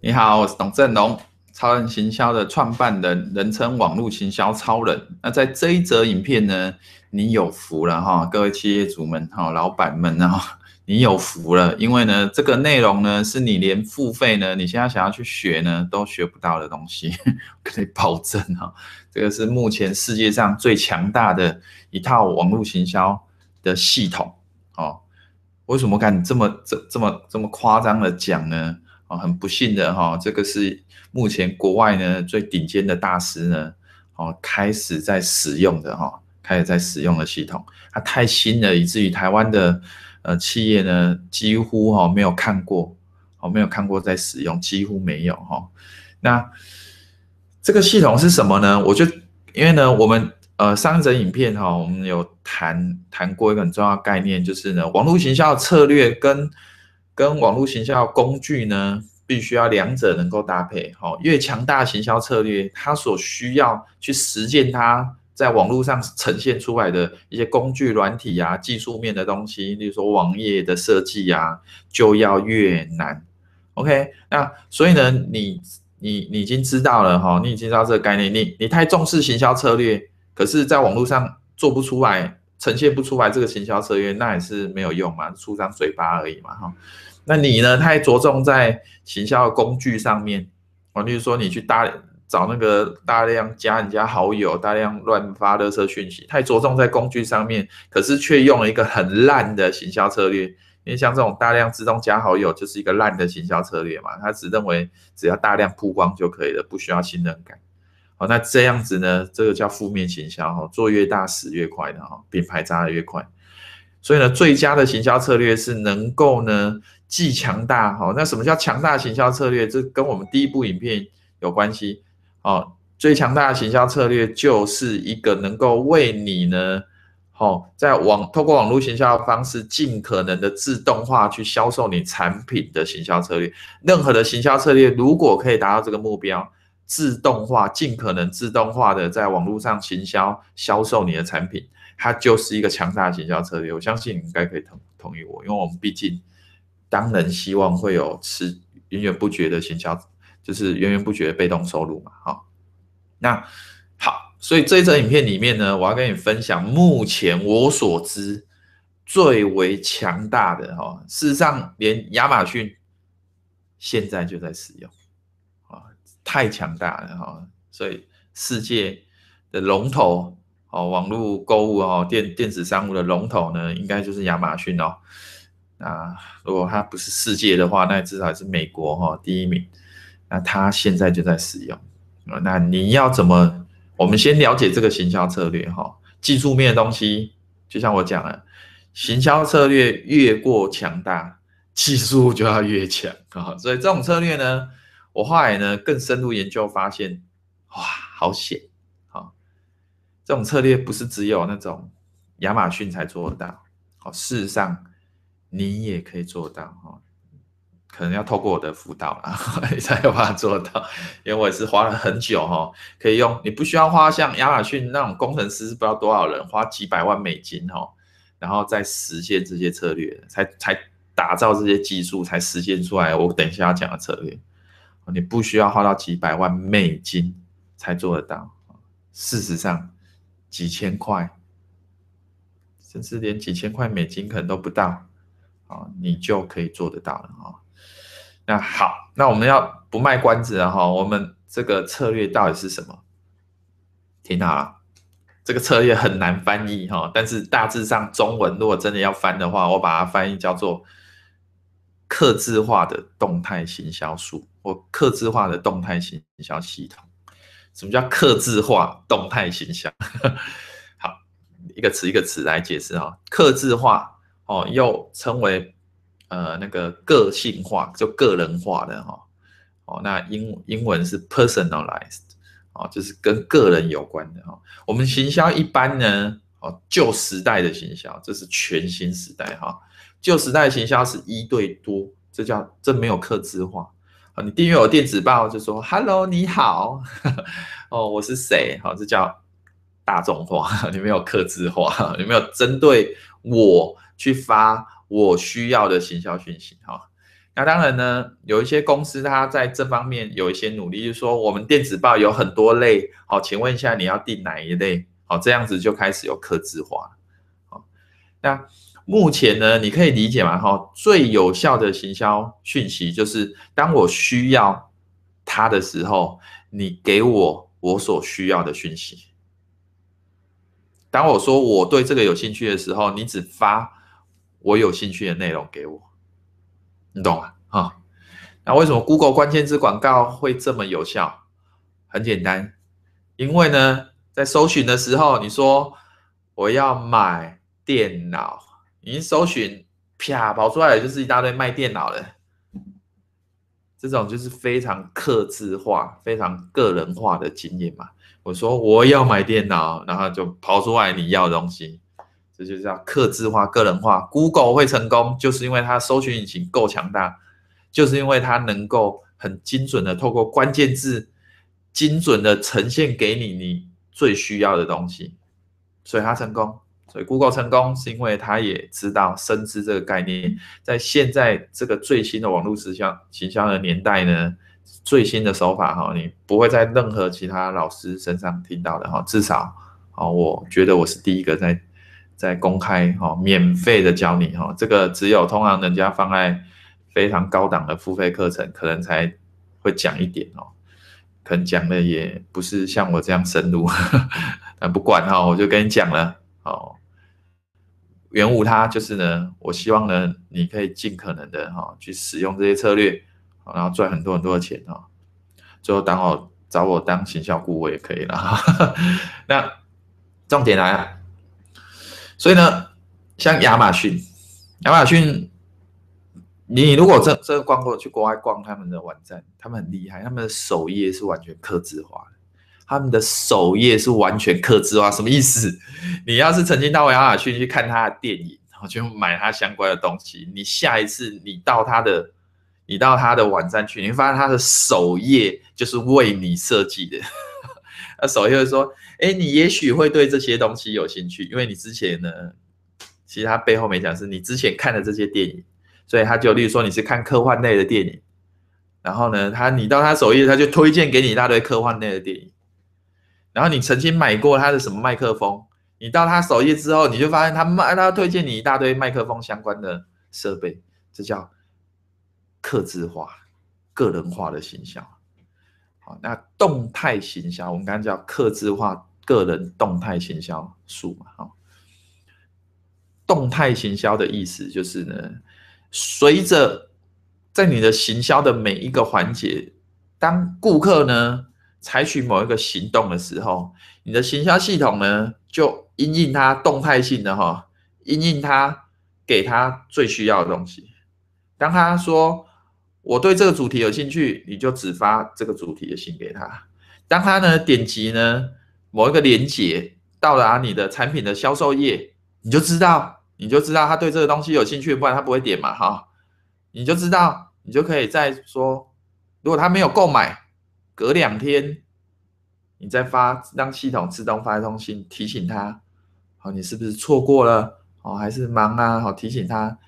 你好，我是董振龙，超人行销的创办人，人称网络行销超人。那在这一则影片呢，你有福了哈，各位企业主们哈，老板们哈，你有福了，因为呢，这个内容呢，是你连付费呢，你现在想要去学呢，都学不到的东西，可以保证哈，这个是目前世界上最强大的一套网络行销的系统哦。为什么敢这么这这么这么夸张的讲呢？啊，很不幸的哈，这个是目前国外呢最顶尖的大师呢，哦，开始在使用的哈，开始在使用的系统，它太新了，以至于台湾的呃企业呢几乎哈没有看过，哦没有看过在使用，几乎没有哈。那这个系统是什么呢？我就因为呢，我们呃上一则影片哈，我们有谈谈过一个很重要的概念，就是呢网络行销策略跟跟网络行销工具呢，必须要两者能够搭配。好，越强大的行销策略，它所需要去实践它在网络上呈现出来的一些工具、软体啊、技术面的东西，例如说网页的设计啊，就要越难。OK，那所以呢，你你你已经知道了哈，你已经知道这个概念。你你太重视行销策略，可是在网络上做不出来，呈现不出来这个行销策略，那也是没有用嘛，出张嘴巴而已嘛，哈。那你呢？太着重在行销的工具上面，啊，例如说你去大找那个大量加人家好友，大量乱发垃圾讯息，太着重在工具上面，可是却用了一个很烂的行销策略。因为像这种大量自动加好友，就是一个烂的行销策略嘛，他只认为只要大量曝光就可以了，不需要信任感。好，那这样子呢？这个叫负面行销，做越大死越快的哈，品牌砸得越快。所以呢，最佳的行销策略是能够呢。既强大哈，那什么叫强大行销策略？这跟我们第一部影片有关系哦。最强大的行销策略就是一个能够为你呢，好在网透过网络行销的方式，尽可能的自动化去销售你产品的行销策略。任何的行销策略如果可以达到这个目标，自动化尽可能自动化的在网络上行销销售你的产品，它就是一个强大的行销策略。我相信你应该可以同同意我，因为我们毕竟。当然希望会有持源源不绝的行销，就是源源不绝的被动收入嘛，哈。那好，所以这一则影片里面呢，我要跟你分享目前我所知最为强大的哈，事实上连亚马逊现在就在使用，啊，太强大了哈。所以世界的龙头哦，网络购物哦，电电子商务的龙头呢，应该就是亚马逊哦。啊，如果它不是世界的话，那至少是美国哈第一名。那它现在就在使用。那你要怎么？我们先了解这个行销策略哈，技术面的东西，就像我讲了，行销策略越过强大，技术就要越强啊。所以这种策略呢，我后来呢更深入研究发现，哇，好险啊！这种策略不是只有那种亚马逊才做得到，好，事实上。你也可以做到哈，可能要透过我的辅导啦，才有办法做到。因为我也是花了很久哈，可以用你不需要花像亚马逊那种工程师不知道多少人花几百万美金哈，然后再实现这些策略，才才打造这些技术，才实现出来。我等一下要讲的策略，你不需要花到几百万美金才做得到。事实上，几千块，甚至连几千块美金可能都不到。啊，你就可以做得到了哈。那好，那我们要不卖关子了哈。我们这个策略到底是什么？听好了，这个策略很难翻译哈。但是大致上中文如果真的要翻的话，我把它翻译叫做客制化的动态行销术或客制化的动态行销系统。什么叫客制化动态行销？好，一个词一个词来解释哈。客制化。哦，又称为呃那个个性化，就个人化的哈。哦，那英英文是 personalized，哦，就是跟个人有关的哈。我们行销一般呢，哦，旧时代的行销，这是全新时代哈。旧时代的行销是一对多，这叫这没有客制化。啊，你订阅我电子报就说 “hello，你好”，哦，我是谁？好，这叫大众化，你没有客制化，你没有针对我。去发我需要的行销讯息哈，那当然呢，有一些公司它在这方面有一些努力，就是说我们电子报有很多类，好，请问一下你要订哪一类？好，这样子就开始有客制化。好，那目前呢，你可以理解吗？哈，最有效的行销讯息就是当我需要它的时候，你给我我所需要的讯息。当我说我对这个有兴趣的时候，你只发我有兴趣的内容给我。你懂吗？啊，那为什么 Google 关键字广告会这么有效？很简单，因为呢，在搜寻的时候，你说我要买电脑，你搜寻，啪，跑出来就是一大堆卖电脑的，这种就是非常克制化、非常个人化的经验嘛。我说我要买电脑，然后就跑出来你要的东西。这就叫客制化、个人化。Google 会成功，就是因为它搜寻引擎够强大，就是因为它能够很精准的透过关键字，精准的呈现给你你最需要的东西，所以它成功。所以 Google 成功是因为它也知道深知这个概念，在现在这个最新的网络时效行销的年代呢，最新的手法哈，你不会在任何其他老师身上听到的哈，至少啊，我觉得我是第一个在。在公开哈，免费的教你哈，这个只有通常人家放在非常高档的付费课程，可能才会讲一点哦，可能讲的也不是像我这样深入，但不管哈，我就跟你讲了哦，原无他就是呢，我希望呢，你可以尽可能的哈去使用这些策略，然后赚很多很多的钱哈，最后当我找我当行销顾问也可以了，那重点来了。所以呢，像亚马逊，亚马逊，你如果这这逛过去国外逛他们的网站，他们很厉害，他们的首页是完全客制化的，他们的首页是完全客制化，什么意思？你要是曾经到亚马逊去看他的电影，然后去买他相关的东西，你下一次你到他的，你到他的网站去，你会发现他的首页就是为你设计的。那首页会说，哎，你也许会对这些东西有兴趣，因为你之前呢，其实他背后没讲是你之前看的这些电影，所以他就例如说你是看科幻类的电影，然后呢，他你到他首页，他就推荐给你一大堆科幻类的电影，然后你曾经买过他的什么麦克风，你到他首页之后，你就发现他卖他推荐你一大堆麦克风相关的设备，这叫客制化、个人化的形象。那动态行销，我们刚刚叫客制化个人动态行销术嘛，哈。动态行销的意思就是呢，随着在你的行销的每一个环节，当顾客呢采取某一个行动的时候，你的行销系统呢就因应它动态性的哈，因应它给他最需要的东西。当他说。我对这个主题有兴趣，你就只发这个主题的信给他。当他呢点击呢某一个链接到达你的产品的销售页，你就知道，你就知道他对这个东西有兴趣，不然他不会点嘛，哈。你就知道，你就可以再说，如果他没有购买，隔两天你再发，让系统自动发一封信提醒他，好，你是不是错过了？哦，还是忙啊？好，提醒他。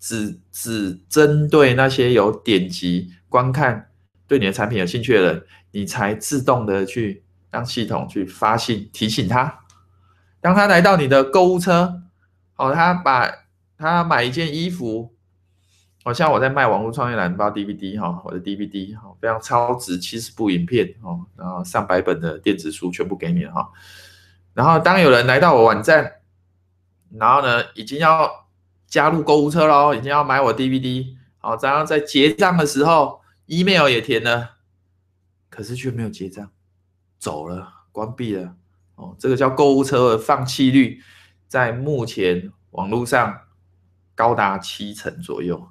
只只针对那些有点击观看、对你的产品有兴趣的人，你才自动的去让系统去发信提醒他。当他来到你的购物车，哦，他把他买一件衣服，好像我在卖网络创业蓝包 DVD 哈，我的 DVD 哈，非常超值七十部影片哦，然后上百本的电子书全部给你了哈。然后当有人来到我网站，然后呢，已经要。加入购物车喽，已经要买我 DVD，好，然后在结账的时候，email 也填了，可是却没有结账，走了，关闭了，哦，这个叫购物车的放弃率，在目前网络上高达七成左右，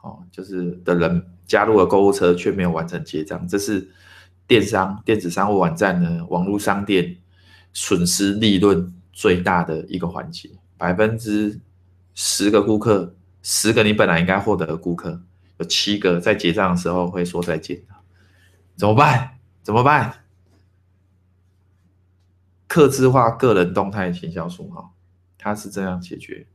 哦，就是的人加入了购物车却没有完成结账，这是电商电子商务网站的网络商店损失利润最大的一个环节，百分之。十个顾客，十个你本来应该获得的顾客，有七个在结账的时候会说再见，怎么办？怎么办？客制化个人动态行销术哈，他是这样解决。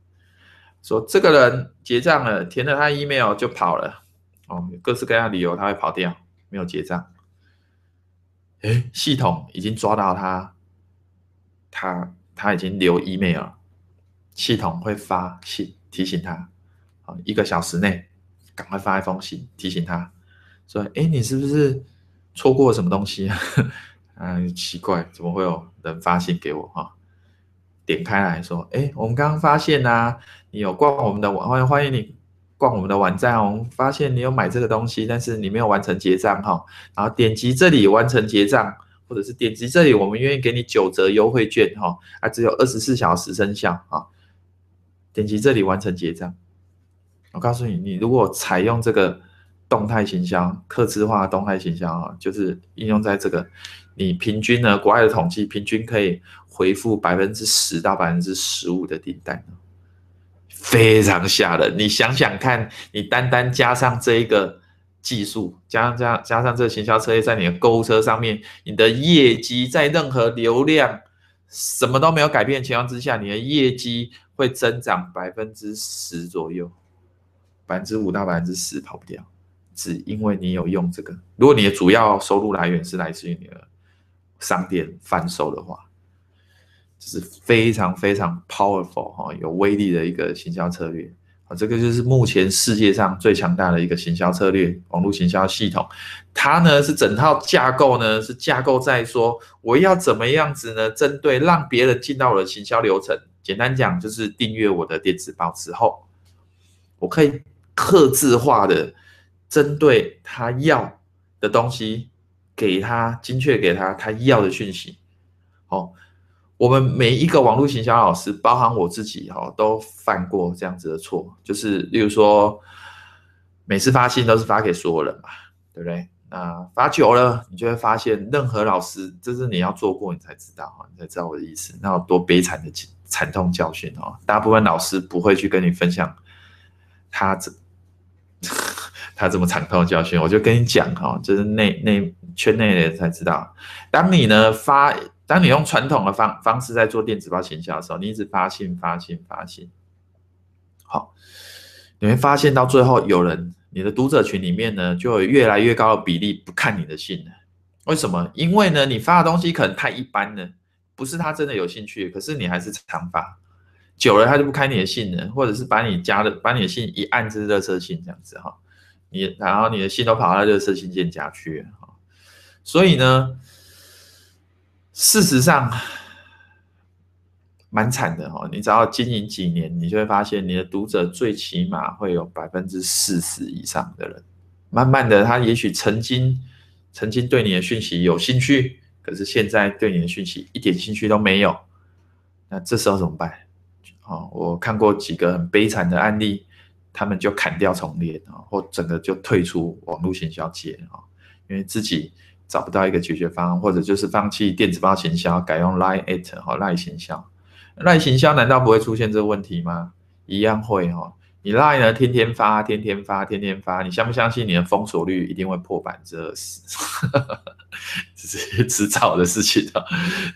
说这个人结账了，填了他 email 就跑了，哦，各式各样理由他会跑掉，没有结账。哎，系统已经抓到他，他他已经留 email 了，系统会发信提醒他，啊，一个小时内赶快发一封信提醒他，说，诶，你是不是错过什么东西 啊？嗯，奇怪，怎么会有人发信给我哈？点开来说，诶，我们刚刚发现啊，你有逛我们的网，欢迎你。逛我们的网站，我们发现你有买这个东西，但是你没有完成结账哈。然后点击这里完成结账，或者是点击这里，我们愿意给你九折优惠券哈，啊，只有二十四小时生效啊。点击这里完成结账。我告诉你，你如果采用这个动态行销、客制化动态行销啊，就是应用在这个，你平均呢，国外的统计平均可以回复百分之十到百分之十五的订单。非常吓人，你想想看，你单单加上这一个技术，加上加加上这个行销策略，在你的购物车上面，你的业绩在任何流量什么都没有改变的情况之下，你的业绩会增长百分之十左右，百分之五到百分之十跑不掉，只因为你有用这个。如果你的主要收入来源是来自于你的商店贩售的话。这是非常非常 powerful 哈，有威力的一个行销策略啊，这个就是目前世界上最强大的一个行销策略，网络行销系统。它呢是整套架构呢是架构在说，我要怎么样子呢？针对让别人进到我的行销流程，简单讲就是订阅我的电子报之后，我可以客制化的针对他要的东西，给他精确给他他要的讯息，好。我们每一个网络行销老师，包含我自己哈，都犯过这样子的错，就是例如说，每次发信都是发给所有人嘛，对不对？那发久了，你就会发现，任何老师，这是你要做过，你才知道哈，你才知道我的意思，那有多悲惨的惨痛教训哦。大部分老师不会去跟你分享他这 他这么惨痛的教训，我就跟你讲哈，就是内内圈内的人才知道，当你呢发。当你用传统的方方式在做电子报行销的时候，你一直发信、发信、发信，好，你会发现到最后，有人你的读者群里面呢，就有越来越高的比例不看你的信了。为什么？因为呢，你发的东西可能太一般了，不是他真的有兴趣，可是你还是常发，久了他就不看你的信了，或者是把你加的把你的信一按就是热色信这样子哈，你然后你的信都跑到热色信件夹去了哈，所以呢。事实上，蛮惨的哦。你只要经营几年，你就会发现，你的读者最起码会有百分之四十以上的人，慢慢的，他也许曾经曾经对你的讯息有兴趣，可是现在对你的讯息一点兴趣都没有。那这时候怎么办？哦，我看过几个很悲惨的案例，他们就砍掉重练啊，或整个就退出网络行销界啊，因为自己。找不到一个解决方案，或者就是放弃电子报行销，改用 Line at 和 Line 行销。Line 行销难道不会出现这个问题吗？一样会哈。你 Line 呢，天天发，天天发，天天发，你相不相信你的封锁率一定会破百分之二十？这是迟早的事情啊。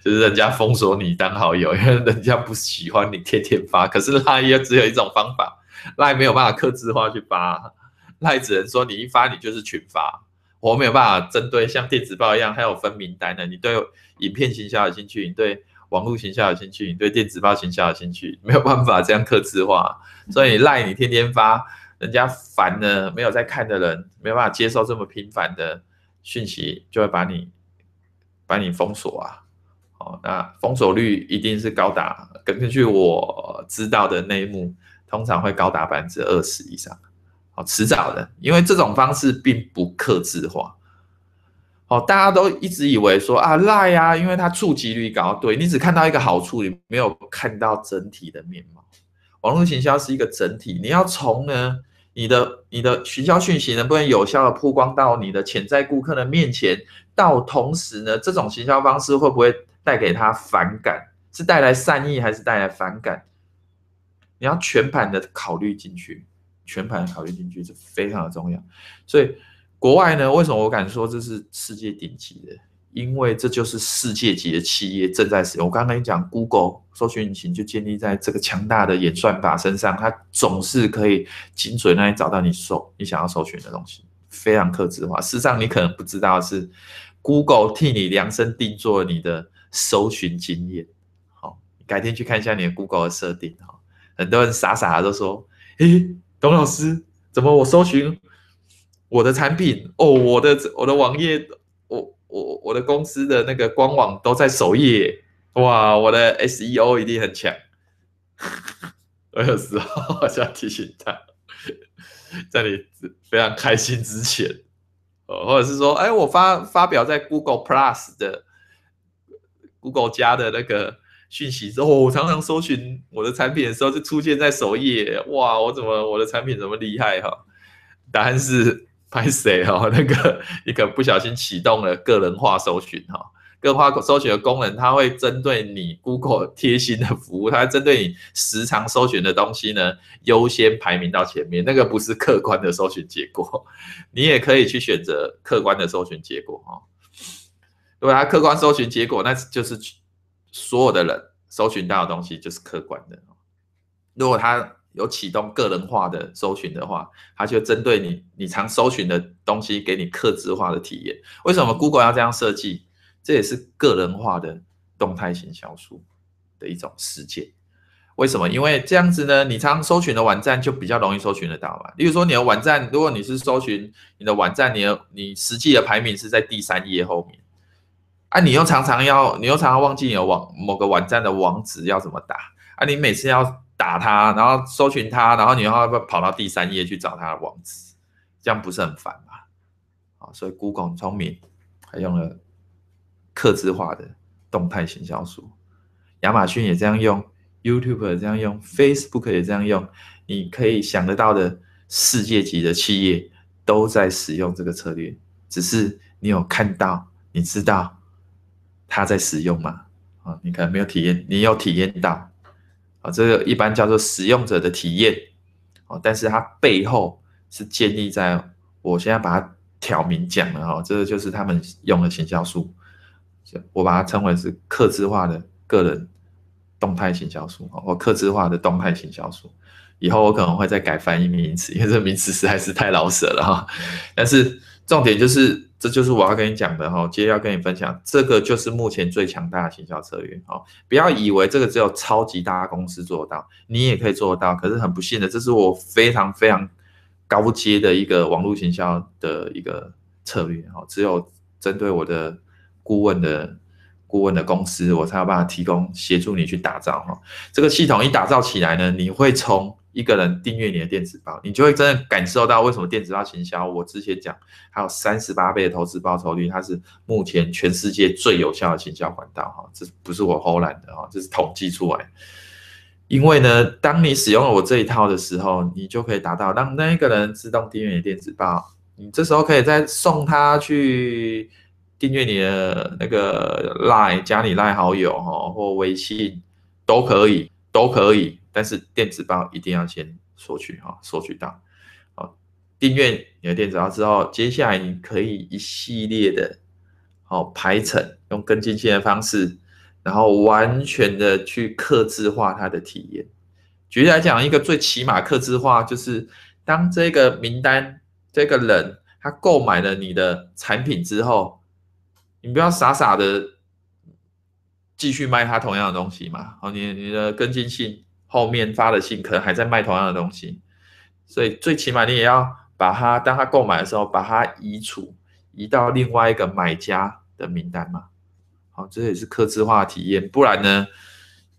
就是人家封锁你当好友，因为人家不喜欢你天天发。可是 Line 也只有一种方法，Line 没有办法克制化去发，Line 只能说你一发你就是群发。我没有办法针对像电子报一样，还有分名单的。你对影片行销有兴趣，你对网络行销有兴趣，你对电子报行销有兴趣，没有办法这样客制化。所以赖你天天发，人家烦了，没有在看的人，没有办法接受这么频繁的讯息，就会把你把你封锁啊。哦，那封锁率一定是高达，根据我知道的内幕，通常会高达百分之二十以上。好，迟早的，因为这种方式并不克制化。好，大家都一直以为说啊赖啊，因为它触及率高，对，你只看到一个好处，你没有看到整体的面貌。网络行销是一个整体，你要从呢你的你的行销讯息能不能有效的曝光到你的潜在顾客的面前，到同时呢，这种行销方式会不会带给他反感？是带来善意还是带来反感？你要全盘的考虑进去。全盘考虑进去是非常的重要，所以国外呢，为什么我敢说这是世界顶级的？因为这就是世界级的企业正在使用。我刚刚跟你讲，Google 搜寻引擎就建立在这个强大的演算法身上，它总是可以精准让你找到你搜你想要搜寻的东西，非常克制化。事实上，你可能不知道是 Google 替你量身定做你的搜寻经验。好，改天去看一下你的 Google 的设定。哈，很多人傻傻的都说：“诶，董老师，怎么我搜寻？”我的产品哦，我的我的网页，我我我的公司的那个官网都在首页，哇，我的 SEO 一定很强。我有时候好像提醒他，在你非常开心之前，或者是说，哎，我发发表在 Google Plus 的 Google 加的那个讯息之后，我常常搜寻我的产品的时候就出现在首页，哇，我怎么我的产品怎么厉害哈？答案是。拍谁哈？那个你可不小心启动了个人化搜寻哈，个人化搜寻的功能，它会针对你 Google 贴心的服务，它针对你时常搜寻的东西呢，优先排名到前面。那个不是客观的搜寻结果，你也可以去选择客观的搜寻结果哈。如果它客观搜寻结果，那就是所有的人搜寻到的东西就是客观的。如果他有启动个人化的搜寻的话，他就针对你你常搜寻的东西，给你客制化的体验。为什么 Google 要这样设计？这也是个人化的动态型销售的一种实践。为什么？因为这样子呢，你常搜寻的网站就比较容易搜寻得到嘛。例如说，你的网站，如果你是搜寻你的网站，你的你实际的排名是在第三页后面，啊，你又常常要，你又常常忘记你的网某个网站的网址要怎么打，啊，你每次要。打它，然后搜寻它，然后你又要跑到第三页去找它的网址？这样不是很烦吗？啊，所以 Google 很聪明，还用了客制化的动态行销术。亚马逊也这样用，YouTube 也这样用，Facebook 也这样用。你可以想得到的世界级的企业都在使用这个策略，只是你有看到，你知道他在使用吗？啊，你可能没有体验，你有体验到。啊，这个一般叫做使用者的体验，啊，但是它背后是建立在我现在把它挑明讲了哈，这个就是他们用的行销术，我把它称为是客制化的个人动态行销术，或客制化的动态行销术。以后我可能会再改翻译名词，因为这名词实在是太老舍了哈。但是重点就是。这就是我要跟你讲的哈，接着要跟你分享，这个就是目前最强大的行销策略哈。不要以为这个只有超级大公司做到，你也可以做到。可是很不幸的，这是我非常非常高阶的一个网络行销的一个策略哈。只有针对我的顾问的顾问的公司，我才有办法提供协助你去打造哈。这个系统一打造起来呢，你会从一个人订阅你的电子报，你就会真的感受到为什么电子报行销。我之前讲，还有三十八倍的投资报酬率，它是目前全世界最有效的行销管道哈。这不是我偷懒的哈，这是统计出来。因为呢，当你使用了我这一套的时候，你就可以达到让那个人自动订阅你的电子报。你这时候可以再送他去订阅你的那个 Line，加你 Line 好友哈，或微信都可以，都可以。但是电子报一定要先索取哈，索取到，好，订阅你的电子报之后，接下来你可以一系列的，好排程，用跟进线的方式，然后完全的去克制化它的体验。举例来讲，一个最起码克制化就是，当这个名单这个人他购买了你的产品之后，你不要傻傻的继续卖他同样的东西嘛，好，你你的跟进信。后面发的信可能还在卖同样的东西，所以最起码你也要把它，当他购买的时候，把它移除，移到另外一个买家的名单嘛。好，这也是客制化体验，不然呢，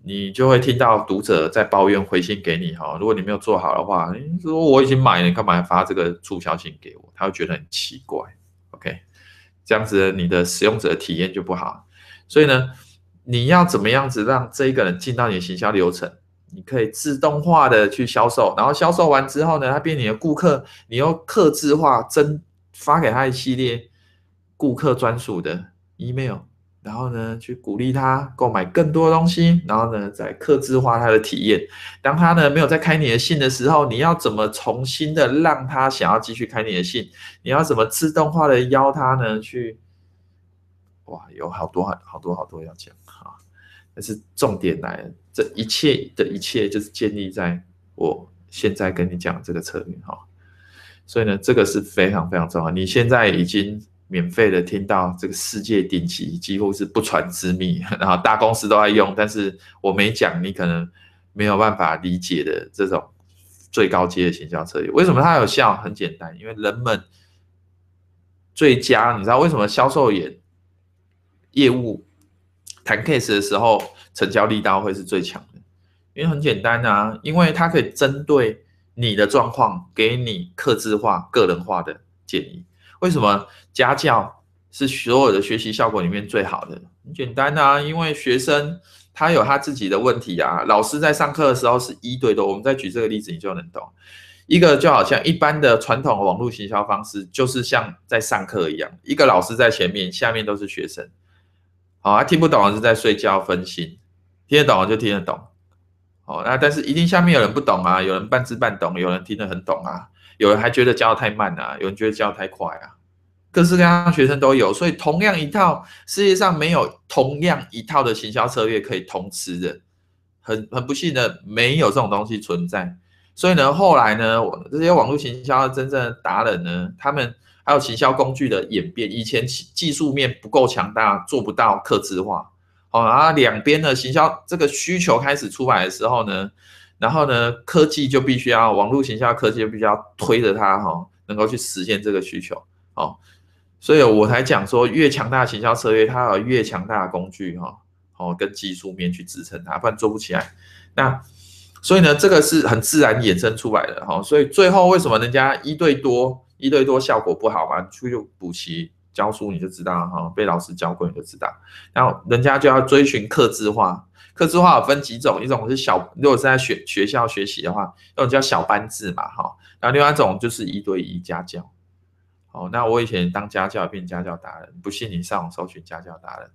你就会听到读者在抱怨回信给你哈。如果你没有做好的话，你说我已经买了，你干嘛要发这个促销信给我？他会觉得很奇怪。OK，这样子你的使用者体验就不好。所以呢，你要怎么样子让这一个人进到你的行销流程？你可以自动化的去销售，然后销售完之后呢，他变你的顾客，你又客制化增发给他一系列顾客专属的 email，然后呢去鼓励他购买更多东西，然后呢再客制化他的体验。当他呢没有再开你的信的时候，你要怎么重新的让他想要继续开你的信？你要怎么自动化的邀他呢去哇，有好多好多好多要讲。但是重点来了，这一切的一切就是建立在我现在跟你讲这个策略哈。所以呢，这个是非常非常重要。你现在已经免费的听到这个世界顶级，几乎是不传之秘，然后大公司都在用，但是我没讲，你可能没有办法理解的这种最高阶的行销策略。为什么它有效？很简单，因为人们最佳，你知道为什么销售员业务谈 case 的时候成交力道会是最强的？因为很简单啊，因为它可以针对。你的状况，给你客制化、个人化的建议。为什么家教是所有的学习效果里面最好的？很简单啊，因为学生他有他自己的问题啊。老师在上课的时候是一对多，我们再举这个例子，你就能懂。一个就好像一般的传统网络行销方式，就是像在上课一样，一个老师在前面，下面都是学生。好，他听不懂的是在睡觉分心，听得懂就听得懂。哦，那但是一定下面有人不懂啊，有人半知半懂，有人听得很懂啊，有人还觉得教得太慢啊，有人觉得教得太快啊，各式各样的学生都有，所以同样一套世界上没有同样一套的行销策略可以通吃的，很很不幸的没有这种东西存在，所以呢，后来呢，我这些网络行销真正的达人呢，他们还有行销工具的演变，以前技术面不够强大，做不到客制化。哦，然后两边的行销这个需求开始出来的时候呢，然后呢，科技就必须要网络行销科技就必须要推着它哈，能够去实现这个需求哦，所以我才讲说，越强大的行销策略，它有越强大的工具哈，哦，跟技术面去支撑它，不然做不起来。那所以呢，这个是很自然衍生出来的哈，所以最后为什么人家一对多一对多效果不好嘛？出去补习。教书你就知道哈，被老师教过你就知道。然后人家就要追寻客制化，客制化有分几种，一种是小，如果是在学学校学习的话，那种叫小班制嘛哈。然后另外一种就是一对一家教。哦，那我以前当家教变家教达人，不信你上网搜寻家教达人，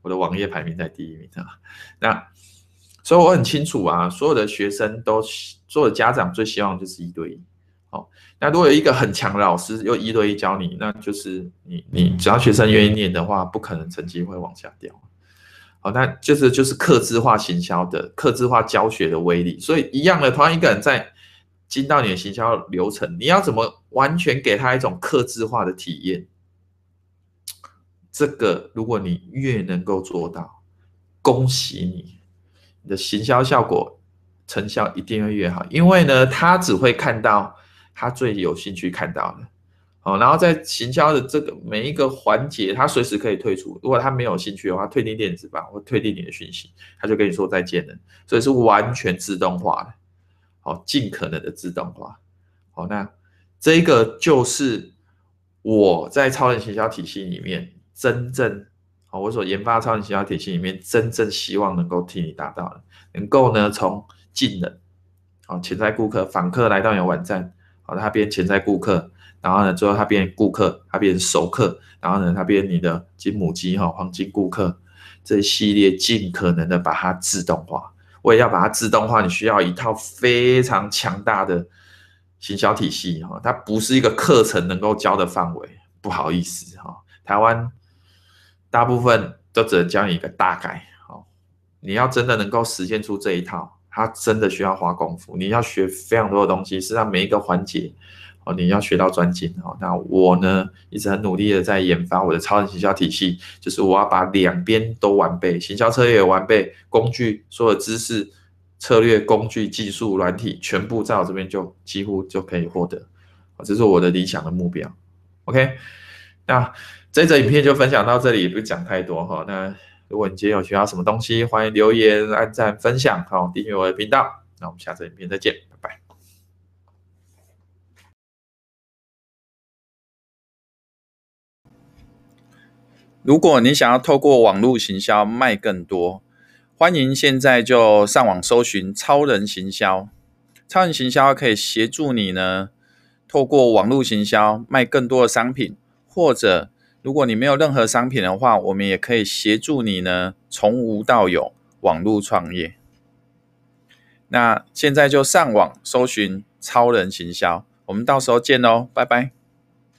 我的网页排名在第一名啊。那所以我很清楚啊，所有的学生都，所有的家长最希望就是一对一。哦，那如果有一个很强的老师又一对一教你，那就是你你只要学生愿意念的话，不可能成绩会往下掉。好，那就是就是克制化行销的克制化教学的威力。所以一样的，同样一个人在进到你的行销流程，你要怎么完全给他一种克制化的体验？这个如果你越能够做到，恭喜你，你的行销效果成效一定会越好，因为呢，他只会看到。他最有兴趣看到的，哦，然后在行销的这个每一个环节，他随时可以退出。如果他没有兴趣的话，退订电子版或退订你的讯息，他就跟你说再见了。所以是完全自动化的，好，尽可能的自动化。好，那这个就是我在超人行销体系里面真正，好，我所研发超人行销体系里面真正希望能够替你达到的，能够呢从进人，好，潜在顾客、访客来到你的网站。好，他变潜在顾客，然后呢，最后他变顾客，他变熟客，然后呢，他变你的金母鸡哈，黄金顾客，这一系列尽可能的把它自动化。我也要把它自动化，你需要一套非常强大的行销体系哈，它不是一个课程能够教的范围，不好意思哈，台湾大部分都只能教你一个大概，好，你要真的能够实现出这一套。他真的需要花功夫，你要学非常多的东西，是让每一个环节哦，你要学到专精哦。那我呢，一直很努力的在研发我的超人行销体系，就是我要把两边都完备，行销策略完备，工具所有知识、策略、工具、技术、软体，全部在我这边就几乎就可以获得。这是我的理想的目标。OK，那这则影片就分享到这里，不讲太多哈。那。如果你今天有学到什么东西，欢迎留言、按赞、分享，好，订阅我的频道。那我们下次影片再见，拜拜。如果你想要透过网络行销卖更多，欢迎现在就上网搜寻超人行销。超人行销可以协助你呢，透过网络行销卖更多的商品，或者。如果你没有任何商品的话，我们也可以协助你呢，从无到有网络创业。那现在就上网搜寻超人行销，我们到时候见喽，拜拜。